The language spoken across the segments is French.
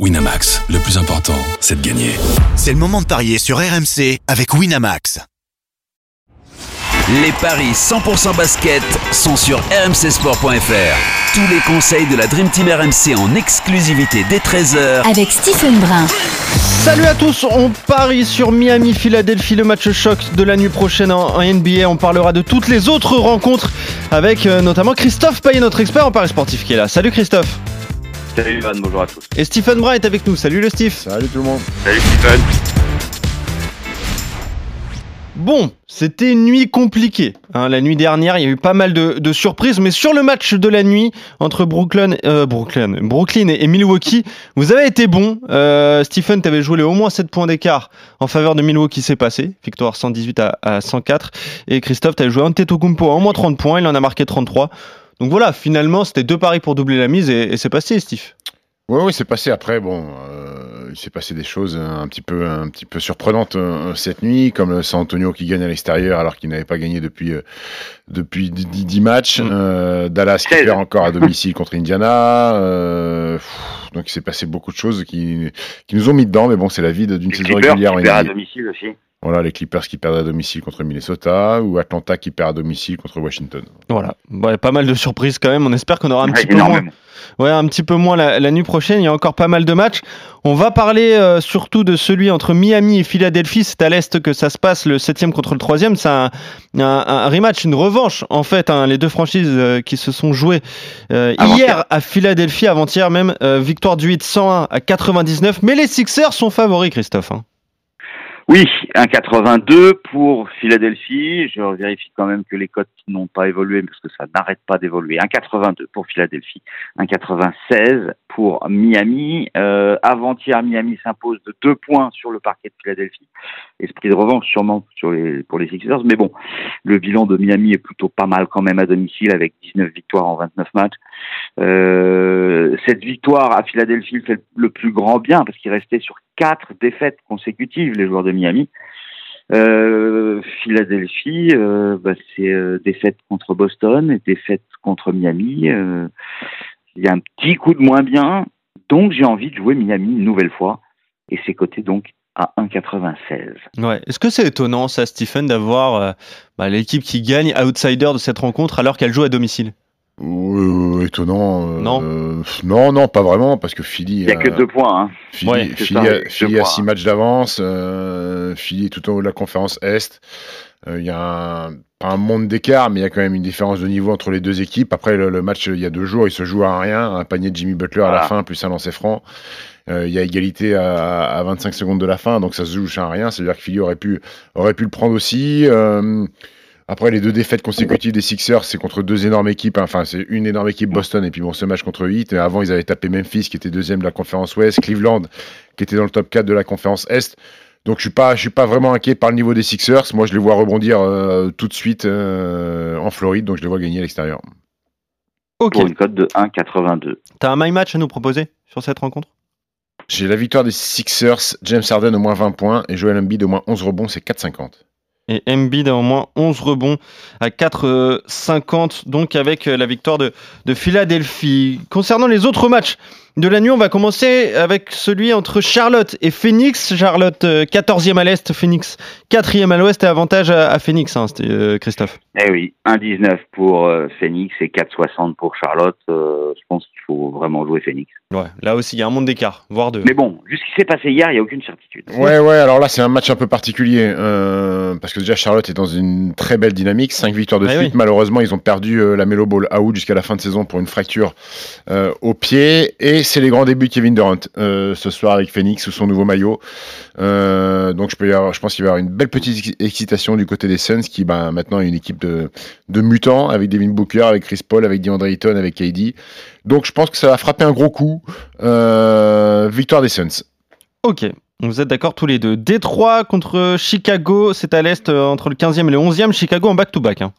Winamax, le plus important, c'est de gagner. C'est le moment de parier sur RMC avec Winamax. Les paris 100% basket sont sur rmcsport.fr. Tous les conseils de la Dream Team RMC en exclusivité dès 13h avec Stephen Brun. Salut à tous, on parie sur Miami-Philadelphie, le match choc de la nuit prochaine en, NBA. On parlera de toutes les autres rencontres avec euh, notamment Christophe Payet, notre expert en paris sportif qui est là. Salut Christophe. Salut Ivan, bonjour à tous. Et Stephen Brun est avec nous. Salut le Steve. Salut tout le monde. Salut Stephen. Bon, c'était une nuit compliquée. hein. la nuit dernière, il y a eu pas mal de, de surprises, mais sur le match de la nuit entre Brooklyn, euh, Brooklyn, Brooklyn et, et Milwaukee, vous avez été bon. Euh, Stephen, tu avais joué les au moins 7 points d'écart en faveur de Milwaukee, c'est passé. Victoire 118 à, à 104. Et Christophe, tu as joué Antetokounmpo à au moins 30 points, il en a marqué 33. Donc voilà, finalement, c'était deux paris pour doubler la mise et, et c'est passé, Steve. Oui, oui, c'est passé après. Bon, euh, il s'est passé des choses un petit peu, un petit peu surprenantes euh, cette nuit, comme le San Antonio qui gagne à l'extérieur alors qu'il n'avait pas gagné depuis, euh, depuis 10, 10 matchs. Mm. Euh, Dallas qui perd encore à domicile contre Indiana. Euh, pff, donc il s'est passé beaucoup de choses qui, qui nous ont mis dedans, mais bon, c'est la vie d'une saison régulière. en qui perd à NBA. domicile aussi. Voilà, les Clippers qui perdent à domicile contre Minnesota ou Atlanta qui perd à domicile contre Washington. Voilà, Ouais, pas mal de surprises quand même. On espère qu'on aura un Ouais, petit peu moins. Ouais, un petit peu moins la, la nuit prochaine. Il y a encore pas mal de matchs. On va parler euh, surtout de celui entre Miami et Philadelphie. C'est à l'Est que ça se passe, le 7 contre le 3 C'est un, un, un rematch, une revanche, en fait. hein, les deux franchises euh, qui se sont jouées euh, hier à Philadelphie, avant-hier même. euh, victoire du 8 101 à 99. Mais les Sixers sont favoris, Christophe. hein. Oui, 1,82 pour Philadelphie. Je vérifie quand même que les cotes n'ont pas évolué parce que ça n'arrête pas d'évoluer. 1,82 pour Philadelphie, 1,96 pour Miami. Euh, Avant-hier, Miami s'impose de deux points sur le parquet de Philadelphie. Esprit de revanche sûrement sur les, pour les Sixers. Mais bon, le bilan de Miami est plutôt pas mal quand même à domicile avec 19 victoires en 29 matchs. Euh, cette victoire à Philadelphie fait le plus grand bien parce qu'il restait sur quatre défaites consécutives les joueurs de Miami. Euh, Philadelphie, euh, bah, c'est euh, défaite contre Boston défaite contre Miami. Il y a un petit coup de moins bien, donc j'ai envie de jouer Miami une nouvelle fois et c'est coté donc à 1,96. Ouais. Est-ce que c'est étonnant, ça, Stephen, d'avoir euh, bah, l'équipe qui gagne outsider de cette rencontre alors qu'elle joue à domicile? Euh, étonnant. euh, Non. euh, non, non, pas vraiment, parce que Philly. Il n'y a que euh, deux points. Hein. Philly, Ouais, Philly ça, a, deux Philly a points. six matchs d'avance. Euh, Philly est tout en haut de la conférence Est. Euh, Il y a un, pas un monde d'écart, mais il y a quand même une différence de niveau entre les deux équipes. Après, le, le match, il y a deux jours, il se joue à rien. Un panier de Jimmy Butler à la fin, plus un lancer franc. Euh, il y a égalité à, à 25 secondes de la fin, donc ça se joue à rien. C'est-à-dire que Philly aurait pu, aurait pu le prendre aussi. Après, les deux défaites consécutives des Sixers, c'est contre deux énormes équipes. Enfin, c'est une énorme équipe Boston et puis bon, ce match contre 8. Et avant, ils avaient tapé Memphis, qui était deuxième de la conférence Ouest, Cleveland, qui était dans le top 4 de la conférence Est. Donc, je suis pas, je suis pas vraiment inquiet par le niveau des Sixers. Moi, je les vois rebondir euh, tout de suite euh, en Floride, donc je les vois gagner à l'extérieur. Ok. Pour une cote de 1,82. T'as un my match à nous proposer sur cette rencontre? J'ai la victoire des Sixers, James Harden au moins 20 points et Joel Embiid au moins 11 rebonds, c'est 4,50. Et Embiid a au moins 11 rebonds à 4,50, donc avec euh, la victoire de, de Philadelphie. Concernant les autres matchs de la nuit, on va commencer avec celui entre Charlotte et Phoenix. Charlotte, euh, 14e à l'Est, Phoenix, 4e à l'Ouest et avantage à, à Phoenix, hein, c'était, euh, Christophe. Eh oui, 1,19 pour euh, Phoenix et 4,60 pour Charlotte. Euh, je pense qu'il faut vraiment jouer Phoenix. Ouais, là aussi, il y a un monde d'écart, voire deux. Mais bon, vu ce qui s'est passé hier, il n'y a aucune certitude. Ouais, ouais, alors là, c'est un match un peu particulier. euh, parce que déjà, Charlotte est dans une très belle dynamique. 5 victoires de Ouais, suite. oui. Malheureusement, ils ont perdu euh, la Melo Ball à août jusqu'à la fin de saison pour une fracture euh, au pied. Et c'est les grands débuts de Kevin Durant euh, ce soir avec Phoenix sous son nouveau maillot. Donc, je, peux y avoir, je pense qu'il va y avoir une belle petite ex- excitation du côté des Suns qui, bah, maintenant, est une équipe de, de mutants avec Devin Booker, avec Chris Paul, avec DeAndre Ayton, avec KD. Donc, je pense que ça va frapper un gros coup. Victoire des Suns. Ok, vous êtes d'accord tous les deux. Détroit contre Chicago, c'est à l'Est euh, entre le 15e et le 11e. Chicago en back-to-back. hein.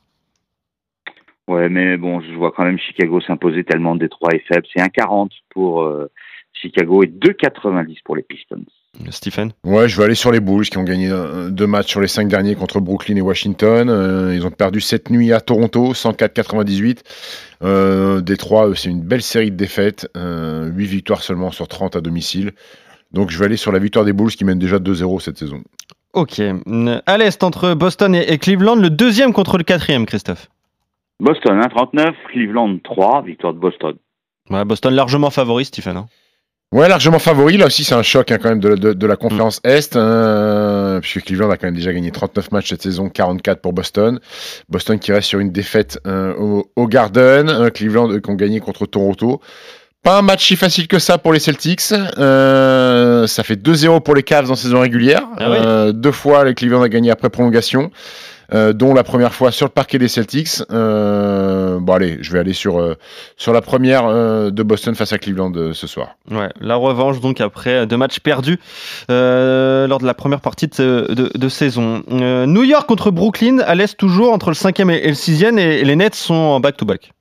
Ouais, mais bon, je vois quand même Chicago s'imposer tellement Détroit est faible. C'est 1,40 pour euh, Chicago et 2,90 pour les Pistons. Stephen? Ouais, je vais aller sur les Bulls qui ont gagné euh, deux matchs sur les cinq derniers contre Brooklyn et Washington. Euh, ils ont perdu cette nuit à Toronto, 104-98. Euh, Détroit, eux, c'est une belle série de défaites. Euh, 8 victoires seulement sur 30 à domicile. Donc je vais aller sur la victoire des Bulls qui mènent déjà 2-0 cette saison. Ok. À l'Est, entre Boston et, Cleveland, le deuxième contre le quatrième, Christophe. Boston 1,39, Cleveland 3, victoire de Boston. Ouais, Boston largement favori, Stephen. hein. Ouais, largement favori. Là aussi, c'est un choc hein, quand même de, de- de la conférence Est, hein, puisque Cleveland a quand même déjà gagné 39 matchs cette saison, 44 pour Boston. Boston qui reste sur une défaite euh, au, au Garden. hein, Cleveland qui ont gagné contre Toronto. Pas un match si facile que ça pour les Celtics. Euh, ça fait 2-0 pour les Cavs en saison régulière. Ah oui. Euh, deux fois, les Cleveland a gagné après prolongation. euh, dont la première fois sur le parquet des Celtics. Euh, bon allez, je vais aller sur, euh, sur la première euh, de Boston face à Cleveland ce soir. Ouais, la revanche donc après deux matchs perdus euh, lors de la première partie de, de- de saison. Euh, New York contre Brooklyn, à l'Est toujours entre le cinquième et, et le sixième, et, et les Nets sont en back-to-back.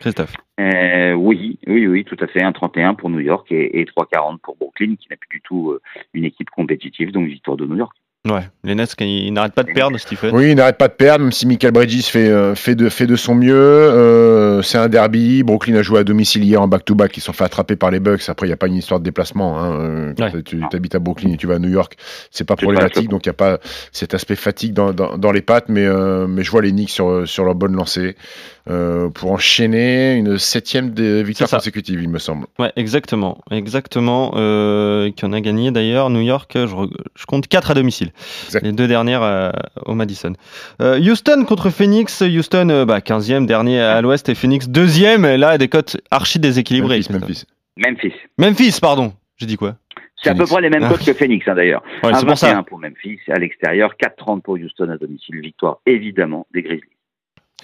Christophe. Euh, oui, oui, oui, tout à fait. 1,31 pour New York et, et 3,40 pour Brooklyn, qui n'est plus du tout euh, une équipe compétitive, donc victoire de New York. Ouais, les Nets, ils n'arrêtent pas de perdre, Stephen. Oui, il n'arrête pas de perdre, même si Michael Bridges fait, euh, fait, de, fait de son mieux. Euh, c'est un derby. Brooklyn a joué à domicile hier en back-to-back. Ils se sont fait attraper par les Bucks. Après, il n'y a pas une histoire de déplacement. Hein. Euh, quand Ouais. Tu habites à Brooklyn et tu vas à New York, c'est pas problématique. pas- donc, il n'y a pas cet aspect fatigue dans, dans, dans les pattes. Mais, euh, mais je vois les Knicks sur, sur leur bonne lancée euh, pour enchaîner une septième ça. consécutives, il me semble. Ouais, exactement. Exactement. Euh, qui en a gagné d'ailleurs. New York, je compte 4 à domicile. Les deux dernières euh, au Madison. Euh, Houston contre Phoenix. Houston, euh, bah, 15e, dernier à l'ouest, et Phoenix, deuxième. Et là, des cotes archi déséquilibrées. Memphis, Memphis. Memphis. Memphis, pardon. J'ai dit quoi C'est à peu Phoenix. près les mêmes Ah. cotes que Phoenix, hein, d'ailleurs. Ouais, c'est pour 1,21 ça. pour Memphis à l'extérieur, 4,30 pour Houston à domicile, victoire évidemment des Grizzlies.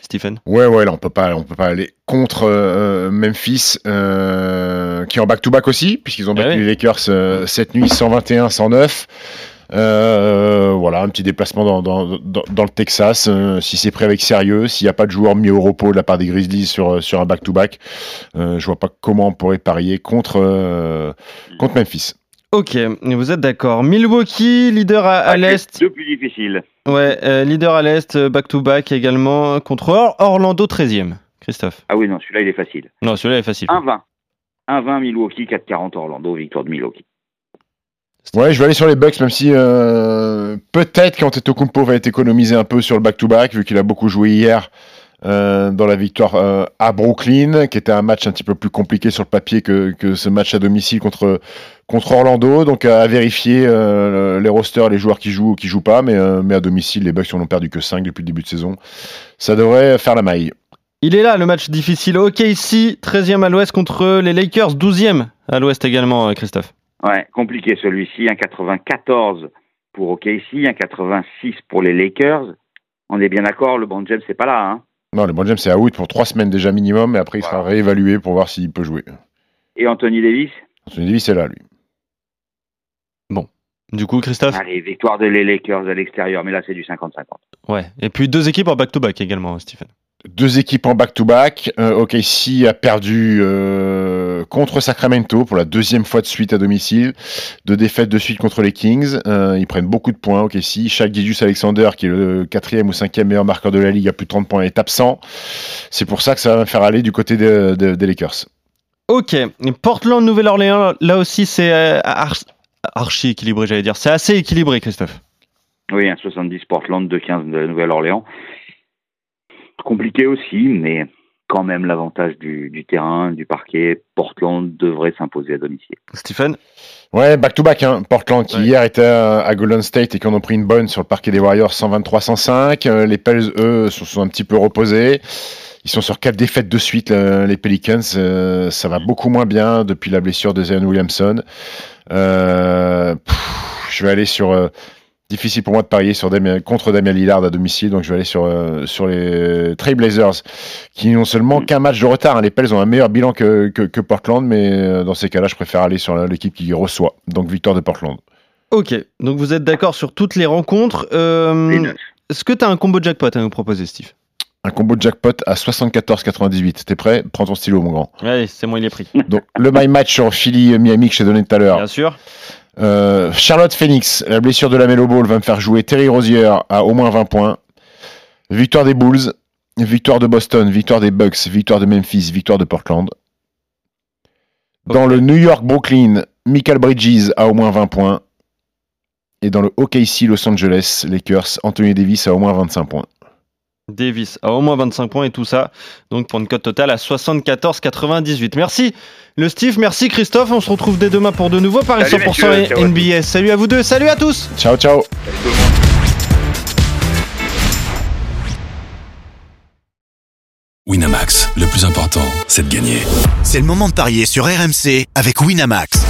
Stephen. Ouais, ouais, là, on peut pas, on peut pas aller contre euh, Memphis, euh, qui est en back-to-back aussi, puisqu'ils ont Ah battu les Lakers euh, cette nuit 121-109. Euh, voilà, un petit déplacement dans, dans, dans, dans le Texas. euh, si c'est pris avec sérieux, s'il n'y a pas de joueur mis au repos de la part des Grizzlies sur, euh, sur un back-to-back, euh, je vois pas comment on pourrait parier contre, euh, contre Memphis. Ok, vous êtes d'accord. Milwaukee, leader à, à Ah, l'Est. Deux plus difficiles. Ouais, euh, leader à l'Est, back-to-back également contre Or- Orlando 13e. Christophe. Ah oui, non, celui-là, il est facile. Non, celui-là est facile. 1,20. 1,20 Milwaukee, 4,40 Orlando, victoire de Milwaukee. Ouais, je vais aller sur les Bucks, même si euh, peut-être qu'Antetokounmpo va être économisé un peu sur le back-to-back, vu qu'il a beaucoup joué hier euh, dans la victoire euh, à Brooklyn, qui était un match un petit peu plus compliqué sur le papier que, que ce match à domicile contre, contre Orlando. Donc à vérifier euh, les rosters, les joueurs qui jouent ou qui jouent pas, mais, euh, mais à domicile, les Bucks n'en ont perdu que 5 depuis le début de saison. Ça devrait faire la maille. Il est là, le match difficile. Ok, ici, 13e à l'Ouest contre les Lakers, 12e à l'Ouest également, Christophe. Ouais, compliqué celui-ci. 1,94 pour OKC, 1,86 pour les Lakers. On est bien d'accord, le bon James, c'est pas là. Hein. Non, le bon James c'est out pour 3 semaines déjà minimum, et après il sera Voilà. réévalué pour voir s'il peut jouer. Et Anthony Davis? Anthony Davis est là, lui. Du coup, Christophe? Allez, victoire de les Lakers à l'extérieur, mais là, c'est du 50-50. Ouais. Et puis deux équipes en back-to-back également, Stephen. Deux équipes en back-to-back. Euh, OKC a perdu euh, contre Sacramento pour la deuxième fois de suite à domicile. Deux défaites de suite contre les Kings. Euh, ils prennent beaucoup de points, OKC. Shaq Gilgeous Alexander, qui est le quatrième ou cinquième meilleur marqueur de la ligue, a plus de 30 points, est absent. C'est pour ça que ça va me faire aller du côté de- de- des Lakers. Ok. Portland, Nouvelle-Orléans, là aussi, c'est euh, arch- archi équilibré, j'allais dire. C'est assez équilibré, Christophe. Oui, 1,70 Portland, 2,15 de Nouvelle-Orléans. Compliqué aussi, mais quand même l'avantage du, du terrain, du parquet. Portland devrait s'imposer à domicile. Stephen? Ouais, back-to-back, hein. Portland qui Ouais. hier était à, à Golden State et qui en ont pris une bonne sur le parquet des Warriors 123-105. Euh, les Pels, eux, se sont un petit peu reposés. Ils sont sur quatre défaites de suite, le- les Pelicans. Euh, ça va beaucoup moins bien depuis la blessure de Zion Williamson. Euh, pff, je vais aller sur... difficile pour moi de parier sur Damien- contre Damien Lillard à domicile, donc je vais aller sur, euh, sur les Trailblazers, qui n'ont seulement Mm. qu'un match de retard. hein. Les Pels ont un meilleur bilan que, que, que Portland, mais euh, dans ces cas-là, je préfère aller sur l'équipe qui reçoit. Donc victoire de Portland. Ok. Donc vous êtes d'accord sur toutes les rencontres. Euh. Est-ce que tu as un combo jackpot à nous proposer, Steve? Un combo de jackpot à 74,98. T'es prêt? Prends ton stylo, mon grand. Ouais, c'est moi, il est pris. Donc, le My Match sur Philly Miami que je t'ai donné tout à l'heure. Bien sûr. Euh, Charlotte Phoenix, la blessure de la Melo Ball va me faire jouer Terry Rozier à au moins 20 points. Victoire des Bulls, victoire de Boston, victoire des Bucks, victoire de Memphis, victoire de Portland. Dans le New York Brooklyn, Michael Bridges à au moins 20 points. Et dans le OKC Los Angeles Lakers, Anthony Davis à au moins 25 points. Davis a au moins 25 points et tout ça. Donc pour une cote totale à 74,98. Merci le Steve, merci Christophe. On se retrouve dès demain pour de nouveaux paris Salut, 100% messieurs, ciao à NBA. Salut à vous deux, salut à tous. Ciao, ciao Winamax, le plus important, c'est de gagner. C'est le moment de parier sur RMC avec Winamax.